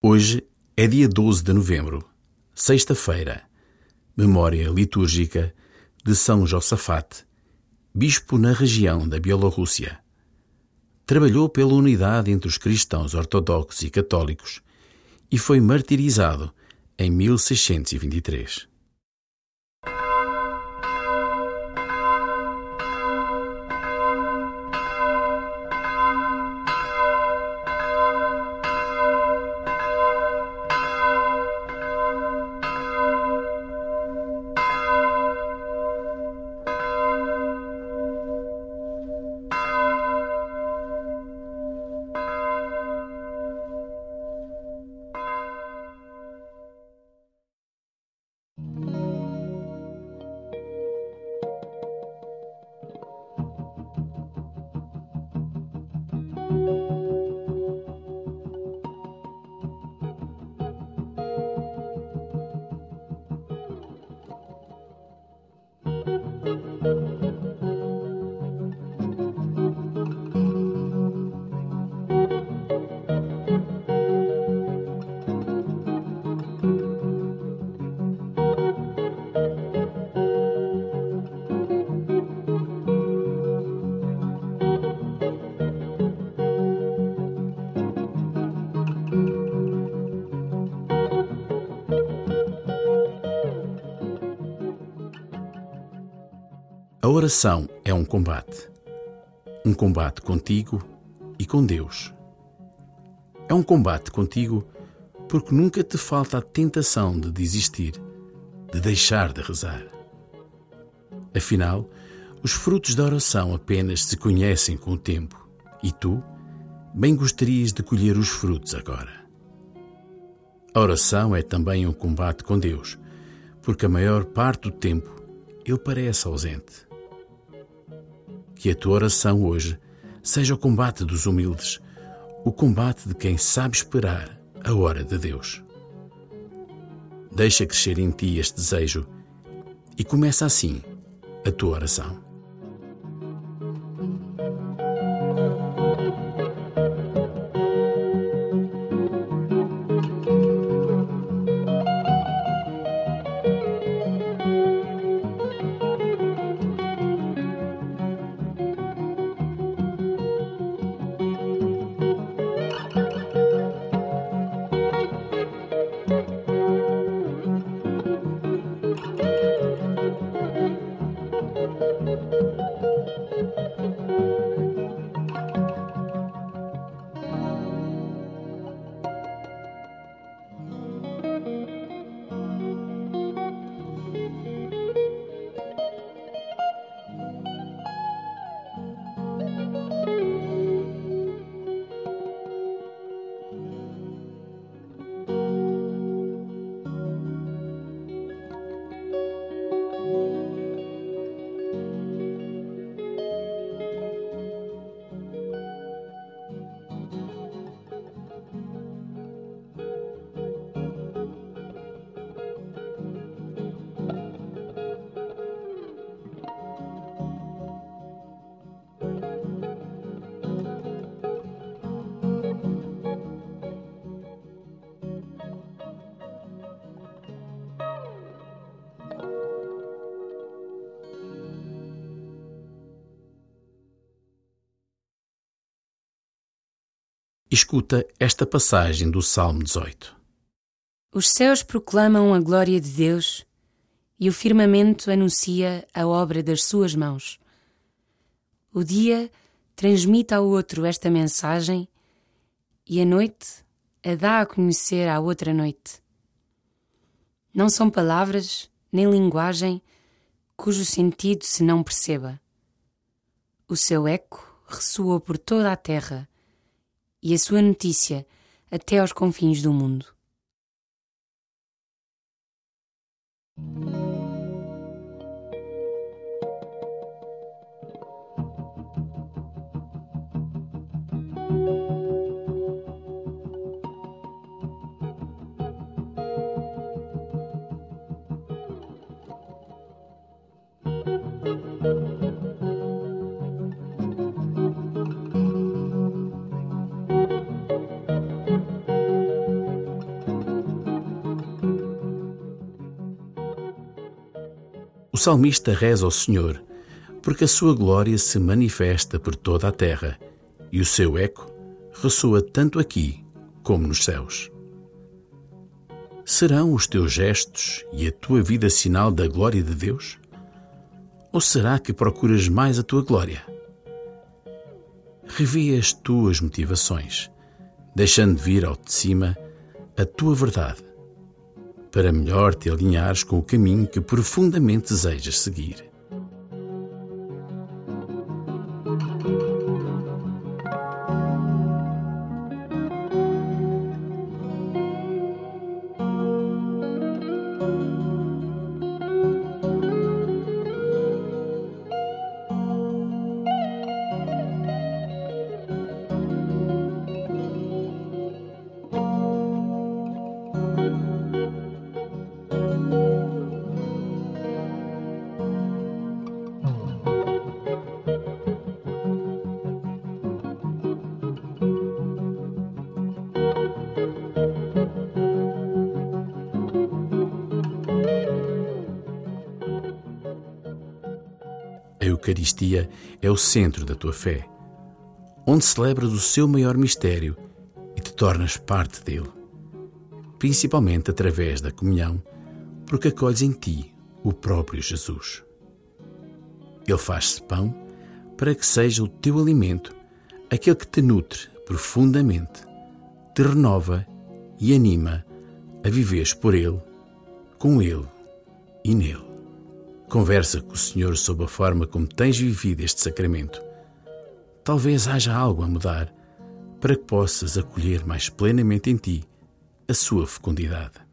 Hoje é dia 12 de novembro, sexta-feira, memória litúrgica de São Josafate, bispo na região da Bielorrússia. Trabalhou pela unidade entre os cristãos ortodoxos e católicos e foi martirizado em 1623. A oração é um combate. Um combate contigo e com Deus. É um combate contigo porque nunca te falta a tentação de desistir, de deixar de rezar. Afinal, os frutos da oração apenas se conhecem com o tempo e tu bem gostarias de colher os frutos agora. A oração é também um combate com Deus, porque a maior parte do tempo ele parece ausente que a tua oração hoje seja o combate dos humildes, o combate de quem sabe esperar a hora de Deus. Deixa crescer em ti este desejo e começa assim a tua oração. Escuta esta passagem do Salmo 18. Os céus proclamam a glória de Deus e o firmamento anuncia a obra das suas mãos. O dia transmite ao outro esta mensagem e a noite a dá a conhecer à outra noite. Não são palavras nem linguagem cujo sentido se não perceba. O seu eco ressoa por toda a terra e a sua notícia até aos confins do mundo. Salmista reza ao Senhor, porque a sua glória se manifesta por toda a terra e o seu eco ressoa tanto aqui como nos céus. Serão os teus gestos e a tua vida sinal da glória de Deus? Ou será que procuras mais a tua glória? Revê as tuas motivações, deixando vir ao de cima a tua verdade, para melhor te alinhares com o caminho que profundamente desejas seguir. Eucaristia é o centro da tua fé, onde celebras o seu maior mistério e te tornas parte dele, principalmente através da comunhão, porque acolhes em ti o próprio Jesus. Ele faz-se pão para que seja o teu alimento, aquele que te nutre profundamente, te renova e anima a viveres por Ele, com Ele e nele. Conversa com o Senhor sobre a forma como tens vivido este sacramento. Talvez haja algo a mudar para que possas acolher mais plenamente em ti a sua fecundidade.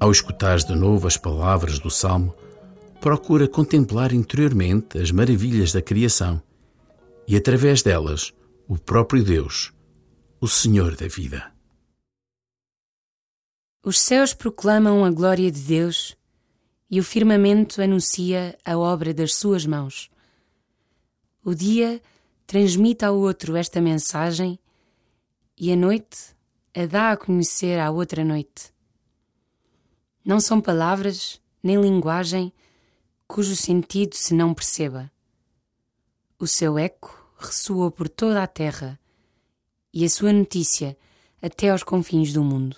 Ao escutares de novo as palavras do Salmo, procura contemplar interiormente as maravilhas da criação e, através delas, o próprio Deus, o Senhor da vida. Os céus proclamam a glória de Deus e o firmamento anuncia a obra das suas mãos. O dia transmite ao outro esta mensagem e a noite a dá a conhecer à outra noite. Não são palavras nem linguagem cujo sentido se não perceba. O seu eco ressoa por toda a terra e a sua notícia até aos confins do mundo.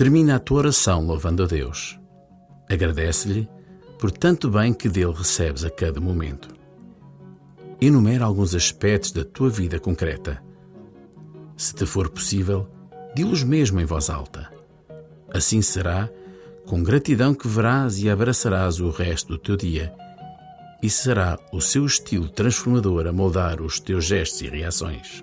Termina a tua oração louvando a Deus. Agradece-lhe por tanto bem que dele recebes a cada momento. Enumera alguns aspectos da tua vida concreta. Se te for possível, di-los mesmo em voz alta. Assim será, com gratidão que verás e abraçarás o resto do teu dia, e será o seu estilo transformador a moldar os teus gestos e reações.